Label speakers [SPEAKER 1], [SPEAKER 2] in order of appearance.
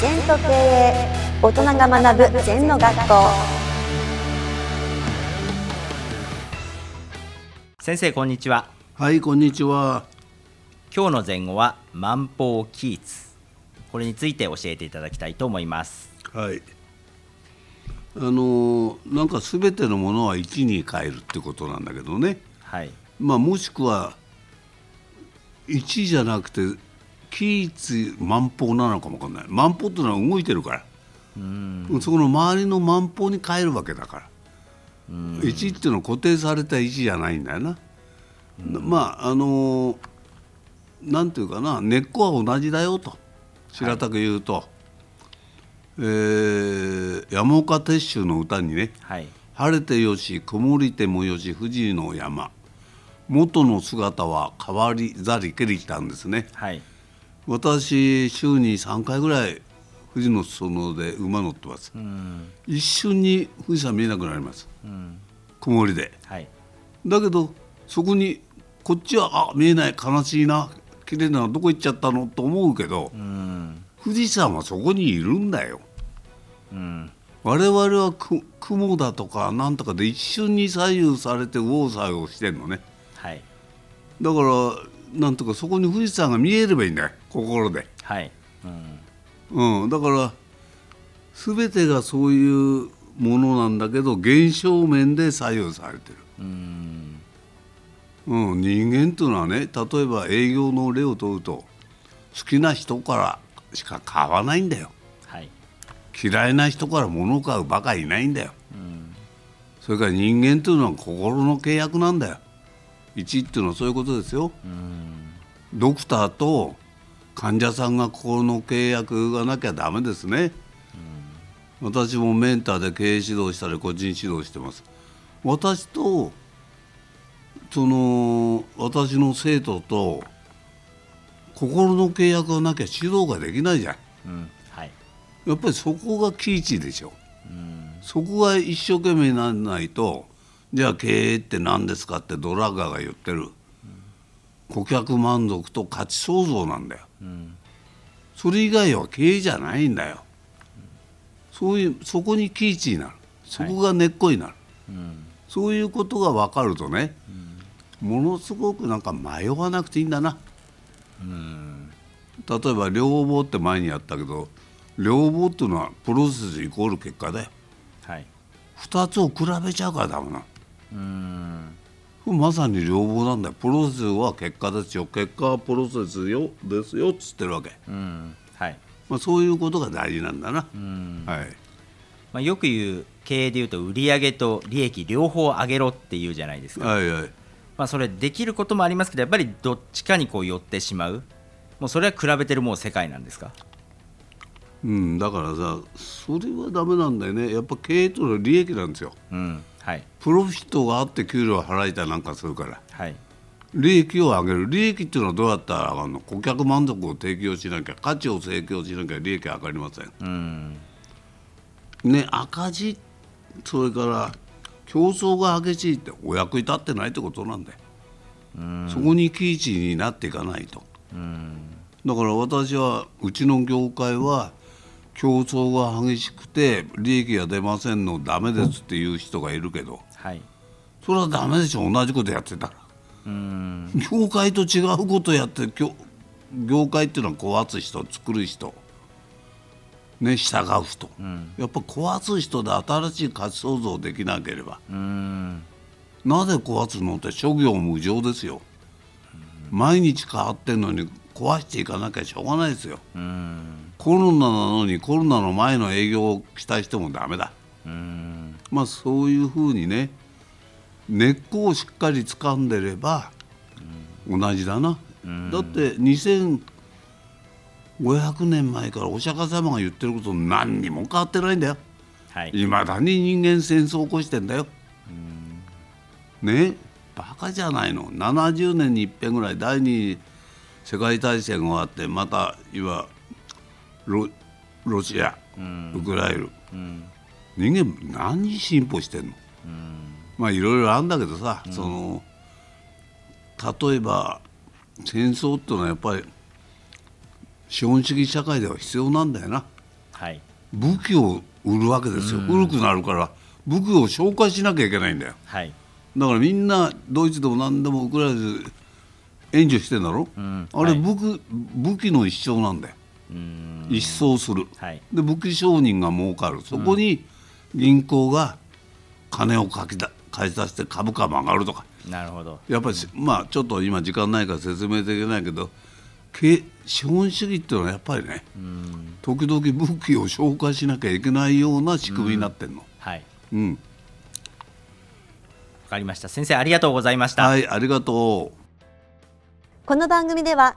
[SPEAKER 1] 全と経営大人が学ぶ全の学校
[SPEAKER 2] 先生こんにちは
[SPEAKER 3] はい、こんにちは。
[SPEAKER 2] 今日の前後は万法キーツこれについて教えていただきたいと思います
[SPEAKER 3] はい。あのーなんかすべてのものは1に変えるってことなんだけどね。
[SPEAKER 2] はい
[SPEAKER 3] まあもしくは1じゃなくてキーツ万法なのかもわかんない。万法っていうのは動いてるから。そこの周りの万法に変えるわけだから。1っていうのは固定された1じゃないんだよな。まああのーなんていうかな。根っこは同じだよと。白たく言うと、えー山岡鉄舟の歌にね。
[SPEAKER 2] はい「
[SPEAKER 3] 晴れてよし曇りてもよし富士の山。元の姿は変わりざりけり」ってあるんですね。
[SPEAKER 2] はい
[SPEAKER 3] 私週に3回ぐらい富士の裾野で馬乗ってます、一瞬に富士山見えなくなります、曇りで。
[SPEAKER 2] はい。
[SPEAKER 3] だけどそこにこっちはあ見えない悲しいな綺麗なのどこ行っちゃったのと思うけど、富士山はそこにいるんだよ。我々はく雲だとかなんとかで一瞬に左右されて右往左往してんのね。
[SPEAKER 2] はい。
[SPEAKER 3] だからなんとかそこに富士山が見えればいいんだよ心で、
[SPEAKER 2] はい。うん。
[SPEAKER 3] うん、だから全てがそういうものなんだけど現象面で左右されてる。うん、人間というのはね例えば営業の例を問うと好きな人からしか買わないんだよ。
[SPEAKER 2] はい。
[SPEAKER 3] 嫌いな人から物を買うバカいないんだよ、それから人間というのは心の契約なんだよ1っていうのはそういうことですよ、ドクターと患者さんが心の契約がなきゃダメですね、私もメンターで経営指導したり個人指導してます。私とその私の生徒と心の契約がなきゃ指導ができないじゃん。
[SPEAKER 2] うん。はい。
[SPEAKER 3] やっぱりそこがキーチでしょ、そこが一生懸命にならないとじゃあ経営って何ですかってドラッガーが言ってる、顧客満足と価値創造なんだよ、それ以外は経営じゃないんだよ、そういうそこにキーチになる。そこが根っこになる、そういうことが分かるとね、ものすごくなんか迷わなくていいんだな、例えば両方って前にやったけど両方っていうのはプロセスイコール結果だよ。
[SPEAKER 2] はい。
[SPEAKER 3] 2つを比べちゃうからダメな
[SPEAKER 2] うん。
[SPEAKER 3] のまさに両方なんだよ。プロセスは結果ですよ。結果はプロセスよですよっつってるわけ、
[SPEAKER 2] うん。はい。
[SPEAKER 3] まあ、そういうことが大事なんだな、
[SPEAKER 2] うん。
[SPEAKER 3] はい。
[SPEAKER 2] まあ、よく言う経営で言うと売上と利益両方上げろっていうじゃないですか、
[SPEAKER 3] はいはい。
[SPEAKER 2] まあ、それできることもありますけどやっぱりどっちかにこう寄ってしまう。もうそれは比べてるもう世界なんですか？
[SPEAKER 3] うん、だからさそれはダメなんだよね。やっぱ経営というのは利益なんですよ。
[SPEAKER 2] うんはい。
[SPEAKER 3] プロフィットがあって給料を払いたりなんかするから。
[SPEAKER 2] はい。
[SPEAKER 3] 利益を上げる。利益っていうのはどうやったら上がるの顧客満足を提供しなきゃ価値を提供しなきゃ利益は上がりません。
[SPEAKER 2] うん。
[SPEAKER 3] ね赤字それから競争が激しいってお役に立ってないってことなんだよ。そこにキーチになっていかないと。だから私はうちの業界は競争が激しくて利益が出ませんのダメですっていう人がいるけど。
[SPEAKER 2] はい。
[SPEAKER 3] それはダメでしょ。同じことやってたら。
[SPEAKER 2] うん。
[SPEAKER 3] 業界と違うことやって業業界っていうのは壊す人作る人。ね従う人、やっぱ壊す人で新しい価値創造できなければ。
[SPEAKER 2] うん。
[SPEAKER 3] なぜ壊すのって諸行無常ですよ。毎日変わってんのに壊していかなきゃしょうがないですよ。
[SPEAKER 2] うん
[SPEAKER 3] コロナなのにコロナの前の営業をしたい人もダメだ。
[SPEAKER 2] うん。
[SPEAKER 3] まあそういうふうにね根っこをしっかり掴んでれば同じだな、だって2500年前からお釈迦様が言ってること何にも変わってないんだよ。
[SPEAKER 2] はい。
[SPEAKER 3] いまだに人間戦争を起こしてんだよ。ね？バカじゃないの。70年に一遍ぐらい第二次世界大戦が終わってまたいわロロシア、ウクライナ、人間何進歩してんの、まあいろいろあるんだけどさ、その例えば戦争っていうのはやっぱり資本主義社会では必要なんだよな、
[SPEAKER 2] はい。
[SPEAKER 3] 武器を売るわけですよ、古くなるから武器を紹介しなきゃいけないんだよ。
[SPEAKER 2] はい。
[SPEAKER 3] だからみんなドイツでも何でもウクライナで援助してんだろ、
[SPEAKER 2] ん。
[SPEAKER 3] あれ
[SPEAKER 2] はい。
[SPEAKER 3] 武器武器の一生なんだよ。
[SPEAKER 2] うん
[SPEAKER 3] 一掃する、
[SPEAKER 2] はい。
[SPEAKER 3] で武器商人が儲かる。そこに銀行が金をかきだ貸し出して株価も上がるとか。
[SPEAKER 2] なるほど。
[SPEAKER 3] やっぱりまあちょっと今時間ないから説明できないけど経資本主義っていうのはやっぱりね
[SPEAKER 2] うん。
[SPEAKER 3] 時々武器を消化しなきゃいけないような仕組みになってんの。
[SPEAKER 2] はい。
[SPEAKER 3] うん、
[SPEAKER 2] わかりました。先生ありがとうございました、
[SPEAKER 3] はいありがとう。
[SPEAKER 1] この番組では